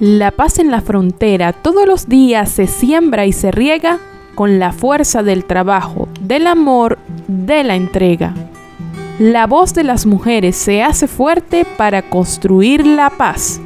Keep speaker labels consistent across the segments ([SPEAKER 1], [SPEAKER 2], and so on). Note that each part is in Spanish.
[SPEAKER 1] La paz en la frontera todos los días se siembra y se riega con la fuerza del trabajo, del amor, de la entrega. La voz de las mujeres se hace fuerte para construir la paz.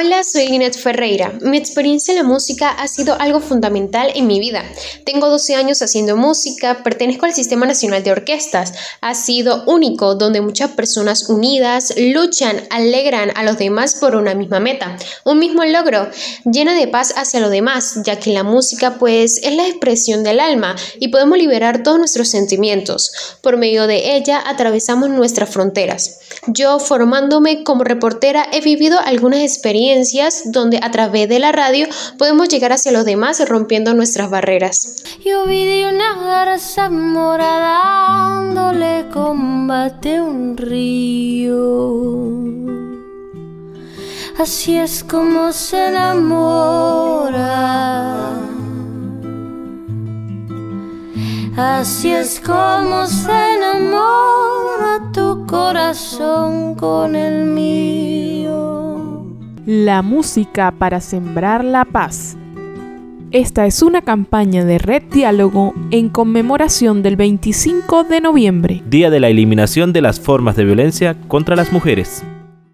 [SPEAKER 2] Hola, soy Linet Ferreira. Mi experiencia en la música ha sido algo fundamental en mi vida. Tengo 12 años haciendo música, pertenezco al Sistema Nacional de Orquestas. Ha sido único, donde muchas personas unidas luchan, alegran a los demás por una misma meta, un mismo logro, llena de paz hacia los demás, ya que la música pues es la expresión del alma y podemos liberar todos nuestros sentimientos. Por medio de ella atravesamos nuestras fronteras. Yo, formándome como reportera, he vivido algunas experiencias donde a través de la radio podemos llegar hacia los demás rompiendo nuestras barreras.
[SPEAKER 3] Yo vi una garza morada dándole combate un río. Así es como se enamora. Así es como se enamora corazón con el mío
[SPEAKER 1] la música para sembrar la paz. Esta es una campaña de Red Diálogo en conmemoración del 25 de noviembre,
[SPEAKER 4] Día de la Eliminación de las Formas de Violencia contra las Mujeres.